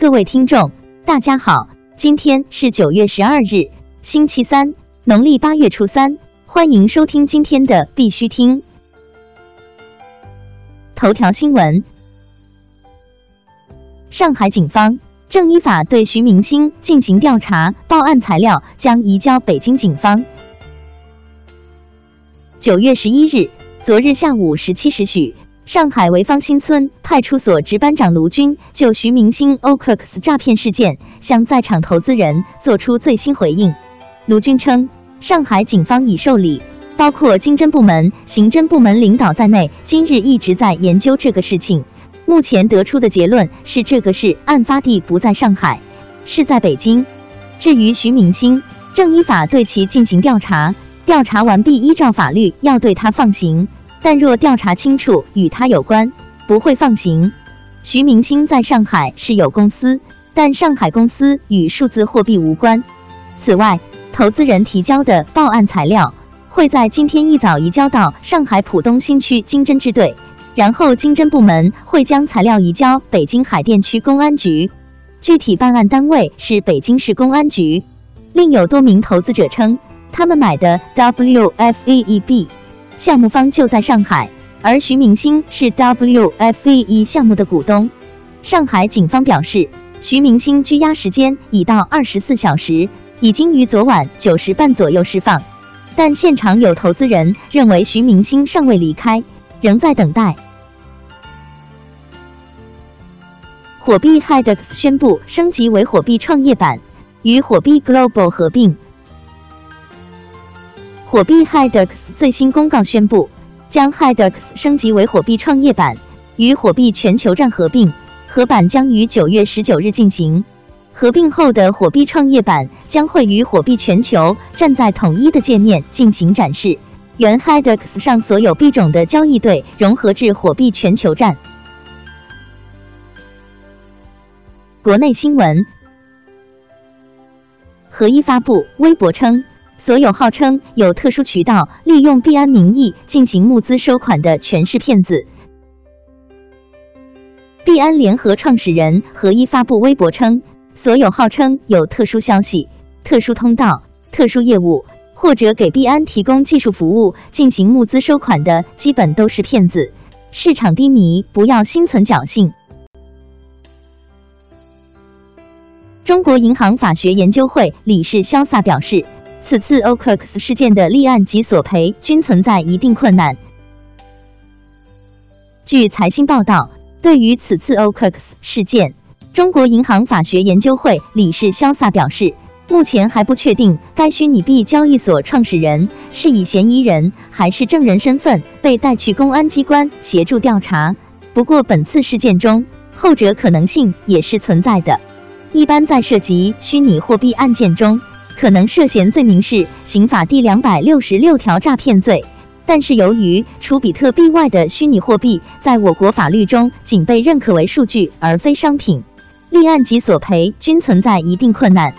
各位听众，大家好，今天是九月十二日，星期三，农历八月初三，欢迎收听今天的必须听。头条新闻：上海警方正依法对徐明星进行调查，报案材料将移交北京警方。九月十一日，昨日下午十七时许。上海潍坊新村派出所值班长卢军就徐明星 OKX 诈骗事件向在场投资人做出最新回应。卢军称，上海警方已受理，包括经侦部门、刑侦部门领导在内，今日一直在研究这个事情。目前得出的结论是，这个事案发地不在上海，是在北京。至于徐明星，正依法对其进行调查，调查完毕，依照法律要对他放行。但若调查清楚与他有关，不会放行。徐明星在上海是有公司，但上海公司与数字货币无关。此外，投资人提交的报案材料会在今天一早移交到上海浦东新区经侦支队，然后经侦部门会将材料移交北京海淀区公安局，具体办案单位是北京市公安局。另有多名投资者称，他们买的 WFEEB。项目方就在上海，而徐明星是 wfve 项目的股东。上海警方表示，徐明星拘押时间已到二十四小时，已经于昨晚九时半左右释放。但现场有投资人认为徐明星尚未离开，仍在等待。火币 Hedex 宣布升级为火币创业板，与火币 Global 合并。火币 HIDEX 最新公告宣布，将 HIDEX 升级为火币创业板，与火币全球站合并，合板将于九月十九日进行。合并后的火币创业板将会与火币全球站在统一的界面进行展示，原 HIDEX 上所有币种的交易对融合至火币全球站。国内新闻，合一发布微博称。所有号称有特殊渠道利用币安名义进行募资收款的全是骗子。币安联合创始人何一发布微博称，所有号称有特殊消息、特殊通道、特殊业务，或者给币安提供技术服务进行募资收款的，基本都是骗子。市场低迷，不要心存侥幸。中国银行法学研究会理事潇洒表示。此次 OKX 事件的立案及索赔均存在一定困难。据财新报道，对于此次 OKX 事件，中国银行法学研究会理事潇洒表示，目前还不确定该虚拟币交易所创始人是以嫌疑人还是证人身份被带去公安机关协助调查。不过，本次事件中，后者可能性也是存在的。一般在涉及虚拟货币案件中，可能涉嫌罪名是刑法第两百六十六条诈骗罪，但是由于除比特币外的虚拟货币在我国法律中仅被认可为数据而非商品，立案及索赔均存在一定困难。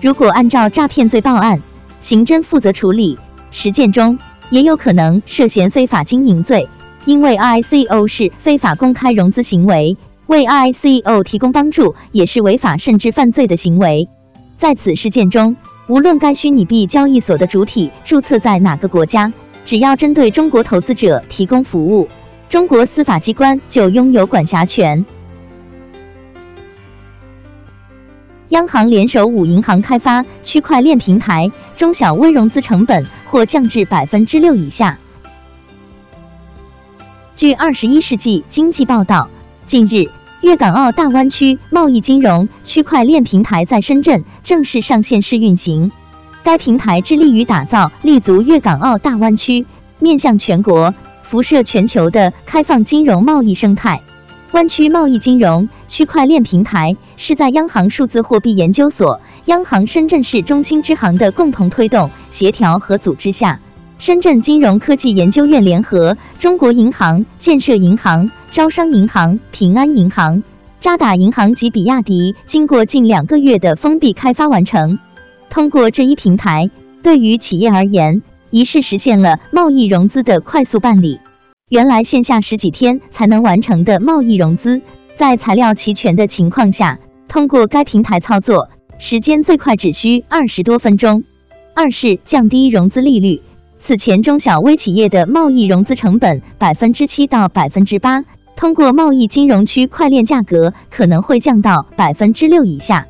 如果按照诈骗罪报案，刑侦负责处理，实践中也有可能涉嫌非法经营罪，因为 ICO 是非法公开融资行为，为 ICO 提供帮助也是违法甚至犯罪的行为。在此事件中。无论该虚拟币交易所的主体注册在哪个国家，只要针对中国投资者提供服务，中国司法机关就拥有管辖权。央行联手五银行开发区块链平台，中小微融资成本或降至百分之六以下。据二十一世纪经济报道，近日。粤港澳大湾区贸易金融区块链平台在深圳正式上线试运行。该平台致力于打造立足粤港澳大湾区、面向全国、辐射全球的开放金融贸易生态。湾区贸易金融区块链平台是在央行数字货币研究所、央行深圳市中心支行的共同推动、协调和组织下。深圳金融科技研究院联合中国银行、建设银行、招商银行、平安银行、渣打银行及比亚迪，经过近两个月的封闭开发完成。通过这一平台，对于企业而言，一是实现了贸易融资的快速办理。原来线下十几天才能完成的贸易融资，在材料齐全的情况下。通过该平台操作，时间最快只需二十多分钟。二是降低融资利率。此前中小微企业的贸易融资成本百分之七到百分之八，通过贸易金融区块链价格可能会降到百分之六以下。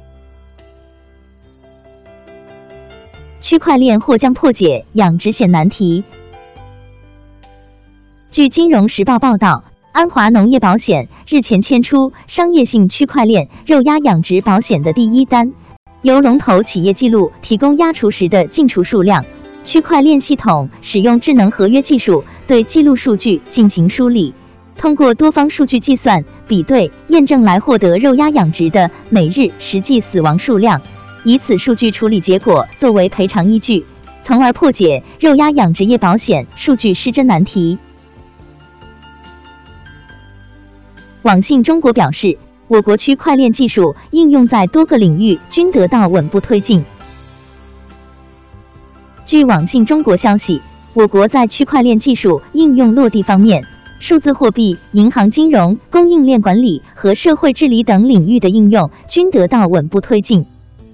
区块链或将破解养殖险难题。据金融时报报道，安华农业保险日前签出商业性区块链肉鸭养殖保险的第一单，由龙头企业记录提供鸭雏时的进雏数量。区块链系统使用智能合约技术对记录数据进行梳理，通过多方数据计算、比对、验证来获得肉鸭养殖的每日实际死亡数量，以此数据处理结果作为赔偿依据，从而破解肉鸭养殖业保险数据失真难题。网信中国表示，我国区块链技术应用在多个领域均得到稳步推进。据网信中国消息，我国在区块链技术应用落地方面，数字货币、银行金融、供应链管理和社会治理等领域的应用均得到稳步推进。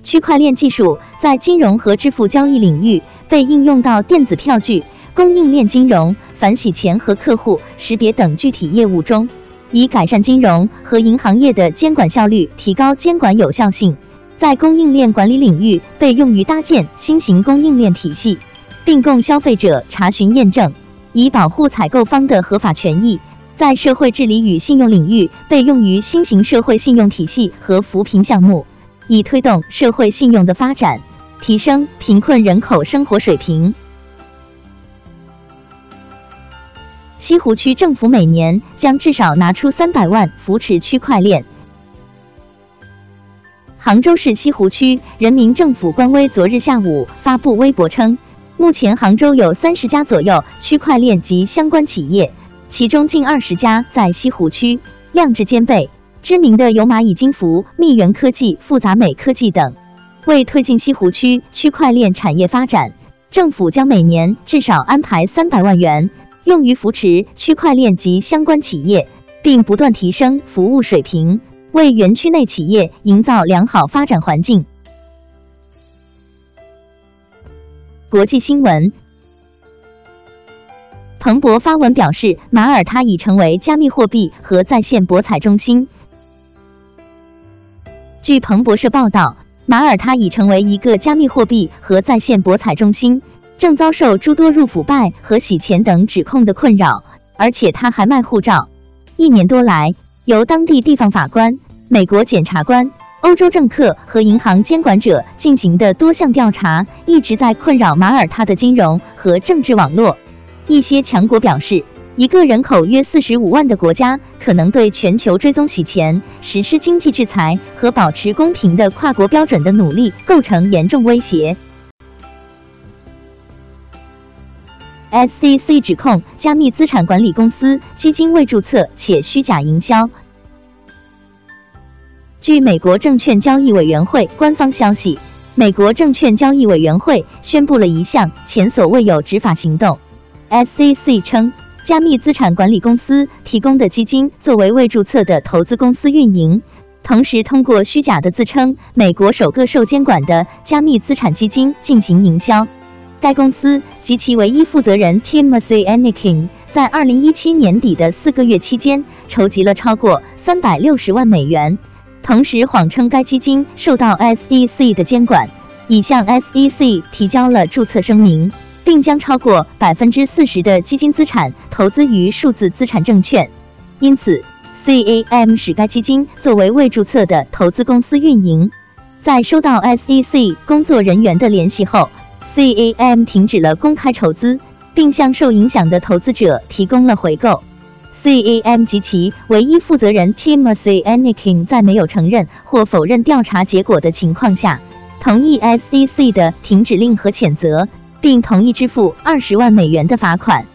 区块链技术在金融和支付交易领域被应用到电子票据、供应链金融、反洗钱和客户识别等具体业务中，以改善金融和银行业的监管效率，提高监管有效性。在供应链管理领域被用于搭建新型供应链体系，并供消费者查询验证，以保护采购方的合法权益；在社会治理与信用领域被用于新型社会信用体系和扶贫项目，以推动社会信用的发展，提升贫困人口生活水平。西湖区政府每年将至少拿出三百万扶持区块链。杭州市西湖区人民政府官微昨日下午发布微博称，目前杭州有三十家左右区块链及相关企业，其中近二十家在西湖区，量质兼备。知名的有蚂蚁金服、蜜源科技、复杂美科技等。为推进西湖区区块链产业发展，政府将每年至少安排三百万元，用于扶持区块链及相关企业，并不断提升服务水平。为园区内企业营造良好发展环境。国际新闻，彭博发文表示，马耳他已成为加密货币和在线博彩中心。据彭博社报道，马耳他已成为一个加密货币和在线博彩中心，正遭受诸多入腐败和洗钱等指控的困扰，而且他还卖护照。一年多来。由当地地方法官、美国检察官、欧洲政客和银行监管者进行的多项调查，一直在困扰马耳他的金融和政治网络。一些强国表示，一个人口约四十五万的国家可能对全球追踪洗钱、实施经济制裁和保持公平的跨国标准的努力构成严重威胁。SEC 指控加密资产管理公司基金未注册且虚假营销。据美国证券交易委员会官方消息，美国证券交易委员会宣布了一项前所未有执法行动。SEC 称，加密资产管理公司提供的基金作为未注册的投资公司运营，同时通过虚假的自称美国首个受监管的加密资产基金进行营销。该公司及其唯一负责人 Timothy Anikin 在二零一七年底的四个月期间，筹集了超过三百六十万美元，同时谎称该基金受到 SEC 的监管，已向 SEC 提交了注册声明，并将超过百分之四十的基金资产投资于数字资产证券。因此，CAM 使该基金作为未注册的投资公司运营。在收到 SEC 工作人员的联系后，CAM 停止了公开筹资，并向受影响的投资者提供了回购。CAM 及其唯一负责人 Timothy Anikin 在没有承认或否认调查结果的情况下，同意 SEC 的停止令和谴责，并同意支付二十万美元的罚款。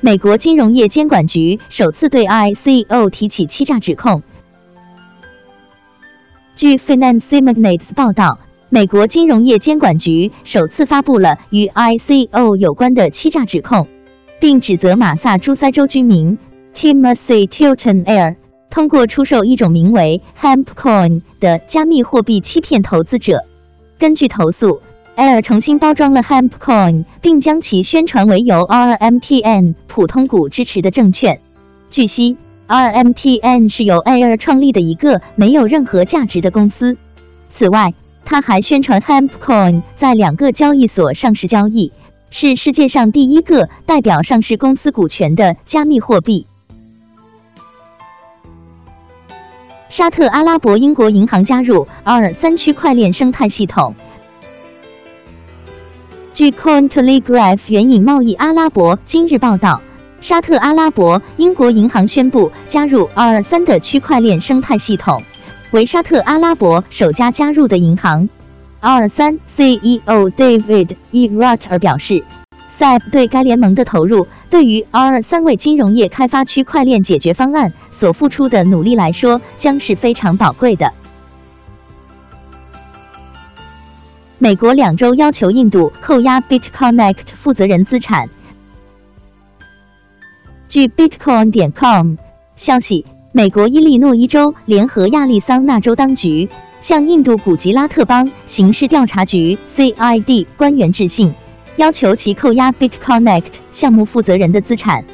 美国金融业监管局首次对 ICO 提起欺诈指控。据 Finance Magnates 报道，美国金融业监管局首次发布了与 ICO 有关的欺诈指控，并指责马萨诸塞州居民 Timothy Tilton Air、通过出售一种名为 HempCoin 的加密货币欺骗投资者。根据投诉，Air 重新包装了 HempCoin，并将其宣传为由 RMTN 普通股支持的证券。据悉，RMTN 是由 Air 创立的一个没有任何价值的公司。此外，他还宣传 HempCoin 在两个交易所上市交易，是世界上第一个代表上市公司股权的加密货币。沙特阿拉伯英国银行加入 R 三区块链生态系统。据 Cointelegraph 援引贸易阿拉伯今日报道，沙特阿拉伯英国银行宣布加入 R 三的区块链生态系统，为沙特阿拉伯首家加入的银行。R 三 CEO David E. Rutter 表示。SAP 对该联盟的投入，对于 R 三为金融业开发区块链解决方案所付出的努力来说，将是非常宝贵的。美国两周要求印度扣押 BitConnect 负责人资产。据 Bitcoin 点 com 消息，美国伊利诺伊州联合亚利桑那州当局向印度古吉拉特邦刑事调查局 CID 官员致信。要求其扣押 BitConnect 项目负责人的资产。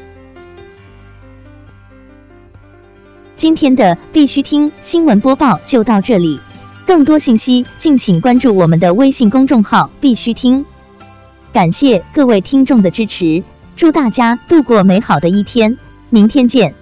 今天的必须听新闻播报就到这里，更多信息敬请关注我们的微信公众号“必须听”。感谢各位听众的支持，祝大家度过美好的一天，明天见。